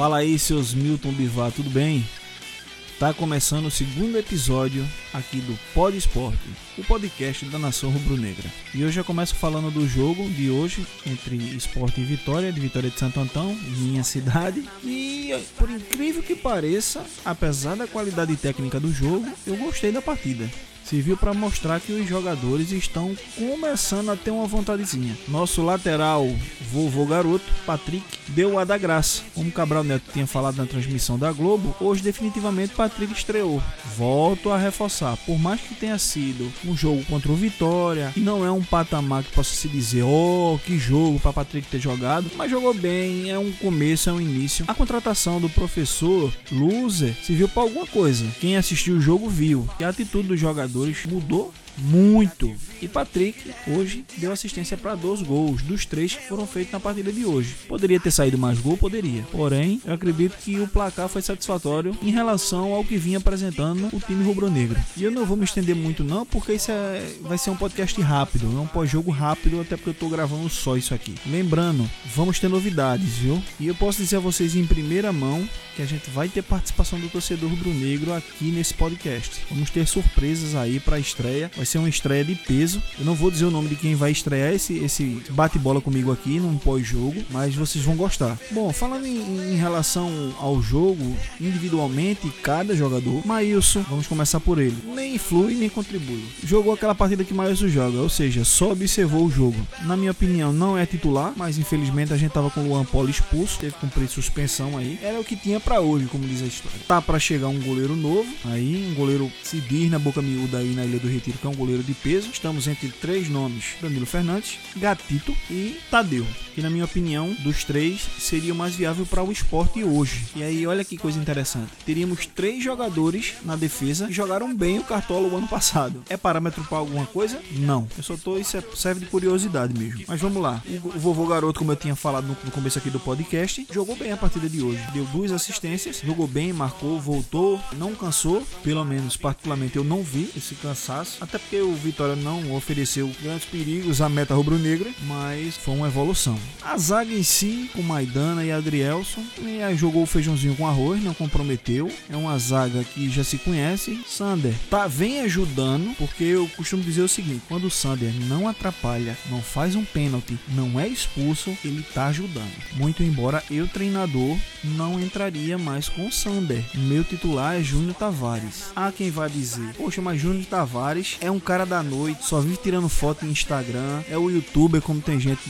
Fala aí, seus Milton Bivar, tudo bem? Tá começando o segundo episódio aqui do Pod Esporte, o podcast da Nação Rubro-Negra. E hoje eu começo falando do jogo de hoje entre Esporte e Vitória, de Vitória de Santo Antão, minha cidade. E por incrível que pareça, apesar da qualidade técnica do jogo, eu gostei da partida serviu para mostrar que os jogadores estão começando a ter uma vontadezinha. Nosso lateral, vovô garoto, Patrick, deu a da graça. Como Cabral Neto tinha falado na transmissão da Globo, hoje definitivamente Patrick estreou. Volto a reforçar, por mais que tenha sido um jogo contra o Vitória, e não é um patamar que possa se dizer, oh, que jogo para Patrick ter jogado, mas jogou bem, é um começo, é um início. A contratação do professor Loser serviu para alguma coisa. Quem assistiu o jogo viu que a atitude do jogador jogadores mudou muito. E Patrick hoje deu assistência para dois gols, dos três que foram feitos na partida de hoje. Poderia ter saído mais gol? Poderia. Porém, eu acredito que o placar foi satisfatório em relação ao que vinha apresentando o time rubro-negro. E eu não vou me estender muito não, porque isso é, vai ser um podcast rápido, é um pós-jogo rápido, até porque eu estou gravando só isso aqui. Lembrando, vamos ter novidades, viu? E eu posso dizer a vocês em primeira mão que a gente vai ter participação do torcedor rubro-negro aqui nesse podcast. Vamos ter surpresas aí para a estreia. Vai ser uma estreia de peso. Eu não vou dizer o nome de quem vai estrear esse, esse bate-bola comigo aqui num pós-jogo, mas vocês vão gostar. Bom, falando em, em, relação ao jogo, individualmente, cada jogador, Maílson, vamos começar por ele, nem flui nem contribui. Jogou aquela partida que Maílson joga, ou seja, só observou o jogo. Na minha opinião, não é titular, mas infelizmente a gente tava com o Luan Polo expulso, teve que cumprir suspensão aí. Era o que tinha para hoje, como diz a história. Tá para chegar um goleiro novo, aí um goleiro se diz na boca miúda aí na Ilha do Retiro, que é um goleiro de peso. Estamos entre três nomes: Danilo Fernandes, Gatito e Tadeu. Que na minha opinião, dos três, seria o mais viável para o esporte hoje. E aí, olha que coisa interessante. Teríamos três jogadores na defesa que jogaram bem o Cartola o ano passado. É parâmetro para alguma coisa? Não. Eu só tô, isso é, serve de curiosidade mesmo. Mas vamos lá. O, vovô garoto, como eu tinha falado no, no começo aqui do podcast, jogou bem a partida de hoje. Deu duas assistências, jogou bem, marcou, voltou, não cansou. Pelo menos, particularmente, eu não vi esse cansaço. Até porque o Vitória não ofereceu grandes perigos à meta rubro-negra, mas foi uma evolução. A zaga em si, com Maidana e Adrielson, e jogou o feijãozinho com arroz, não comprometeu. É uma zaga que já se conhece. Sander tá vem ajudando, porque eu costumo dizer o seguinte: quando o Sander não atrapalha, não faz um pênalti, não é expulso, ele tá ajudando. Muito embora eu, treinador, não entraria mais com o Sander. Meu titular é Júnior Tavares. Há quem vai dizer: Poxa, mas Júnior Tavares é um cara da noite, só vive tirando foto em Instagram, é o youtuber, como tem gente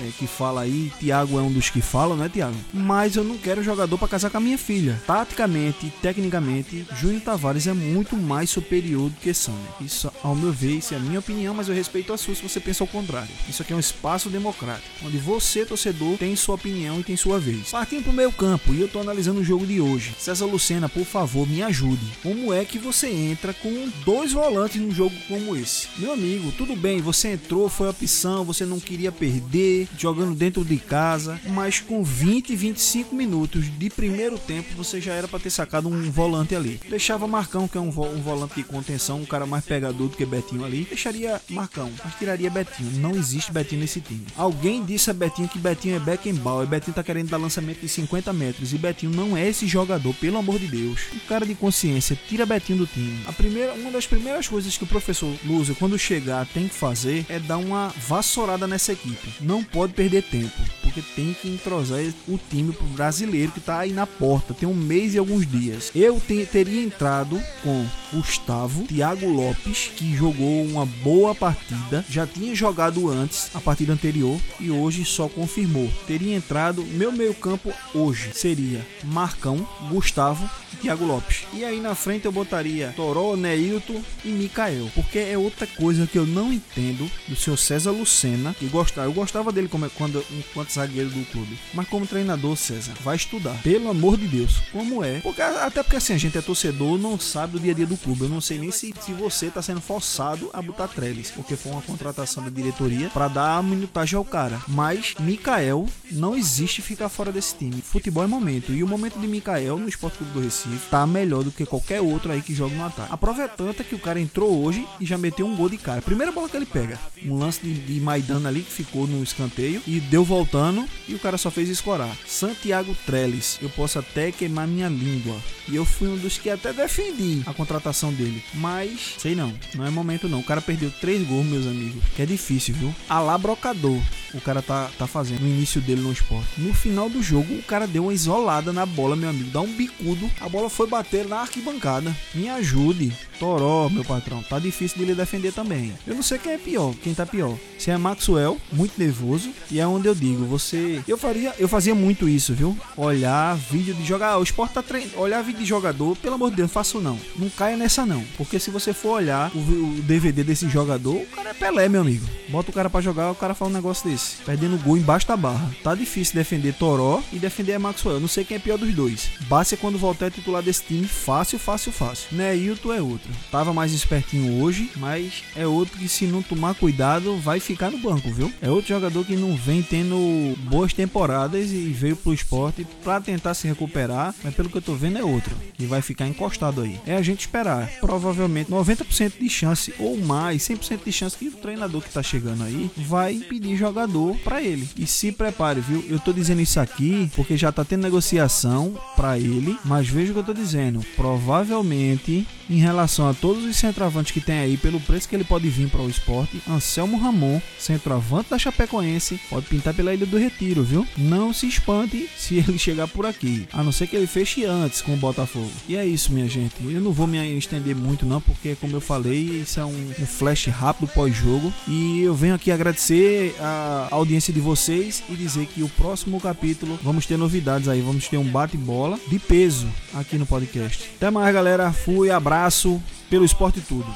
é, que fala aí, Thiago é um dos que falam, né, Thiago? Mas eu não quero jogador para casar com a minha filha. Taticamente tecnicamente, Júnior Tavares é muito mais superior do que Sander. Isso, ao meu ver, isso é a minha opinião, mas eu respeito a sua se você pensa ao contrário. Isso aqui é um espaço democrático, onde você, torcedor, tem sua opinião e tem sua vez. Partindo pro meio campo, e eu tô analisando o jogo de hoje. César Lucena, por favor, me ajude. Como é que você entra com dois volantes num jogo como esse? Meu amigo, tudo bem, você entrou, foi opção, você não queria perder, jogando dentro de casa, mas com 20, 25 minutos de primeiro tempo você já era para ter sacado um volante ali. Deixava Marcão, que é um, vo um, volante de contenção, um cara mais pegador do que Betinho ali, deixaria Marcão, mas tiraria Betinho. Não existe Betinho nesse time. Alguém disse a Betinho que Betinho é Beckenbauer, Betinho tá querendo dar lançamento de 50 metros e Betinho não é esse jogador, pelo amor de Deus. Um cara de consciência, tira Betinho do time. A primeira, uma das primeiras coisas que o professor Lúcio, quando chegar, tem que fazer é dar uma vassourada nessa equipe. Não pode perder tempo, porque tem que entrosar o time brasileiro que está aí na porta, tem um mês e alguns dias. Eu te, teria entrado com Gustavo, Thiago Lopes, que jogou uma boa partida, já tinha jogado antes a partida anterior e hoje só confirmou. Teria entrado meu meio-campo hoje seria Marcão, Gustavo e Thiago Lopes. E aí na frente eu botaria Toró, Neilton e Mikael, porque é outra coisa que eu não entendo do seu César Lucena, que gostava, eu gostava dele como, quando, enquanto zagueiro do clube. Mas como treinador, César, vai estudar. Pelo amor de Deus. Como é? Porque, até porque assim, a gente é torcedor, não sabe do dia a dia do clube. Eu não sei nem se, se você tá sendo forçado a botar Trellis, porque foi uma contratação da diretoria para dar a minutagem ao cara. Mas Mikael não existe ficar fora desse time. Futebol é momento. E o momento de Mikael no Esporte Clube do Recife Recife tá melhor do que qualquer outro aí que joga no ataque. A prova é tanta que o cara entrou hoje e já meteu um gol de cara. Primeira bola que ele pega, um lance de, de Maidana ali que ficou no escanteio e deu voltando e o cara só fez escorar. Santiago Trellis, eu posso até queimar minha língua. E eu fui um dos que até defendi a contratação dele. Mas, sei não, não é momento não. O cara perdeu três gols, meus amigos. Que é difícil, viu? Alá brocador o cara tá, tá fazendo no início dele no esporte. No final do jogo, o cara deu uma isolada na bola, meu amigo. Dá um bicudo. A bola foi bater na arquibancada. Me ajude. Toró, meu patrão. Tá difícil de ele defender também. Eu não sei quem é pior, quem tá pior. Se é Maxwell, muito nervoso. E é onde eu digo, você. Eu faria, eu fazia muito isso, viu? Olhar vídeo de jogar. O esporte tá treinando. Olhar vídeo de jogador, pelo amor de Deus, não faço não. Não caia nessa não. Porque se você for olhar o, o DVD desse jogador, o cara é Pelé, meu amigo. Bota o cara para jogar, o cara fala um negócio desse perdendo gol embaixo da barra. Tá difícil defender Toró e defender Maxwell. Não sei quem é pior dos dois. Bassi é quando voltar é titular desse time, fácil, fácil, fácil. Neilton é outro. Tava mais espertinho hoje, mas é outro que se não tomar cuidado vai ficar no banco, viu? É outro jogador que não vem tendo boas temporadas e veio pro esporte para tentar se recuperar, mas pelo que eu tô vendo é outro que vai ficar encostado aí. É a gente esperar. Provavelmente 90% de chance ou mais, 100% de chance que o treinador que tá chegando aí vai pedir jogador para ele. E se prepare, viu? Eu tô dizendo isso aqui porque já tá tendo negociação para ele, mas veja o que eu tô dizendo. Provavelmente, em relação a todos os centroavantes que tem aí, pelo preço que ele pode vir para o esporte, Anselmo Ramon, centroavante da Chapecoense, pode pintar pela Ilha do Retiro, viu? Não se espante se ele chegar por aqui, a não ser que ele feche antes com o Botafogo. E é isso, minha gente. Eu não vou me estender muito não, porque como eu falei, isso é um, um flash rápido pós-jogo e eu venho aqui agradecer a audiência de vocês e dizer que o próximo capítulo vamos ter novidades aí, vamos ter um bate-bola de peso aqui no podcast. Até mais, galera. Fui, abraço pelo esporte tudo.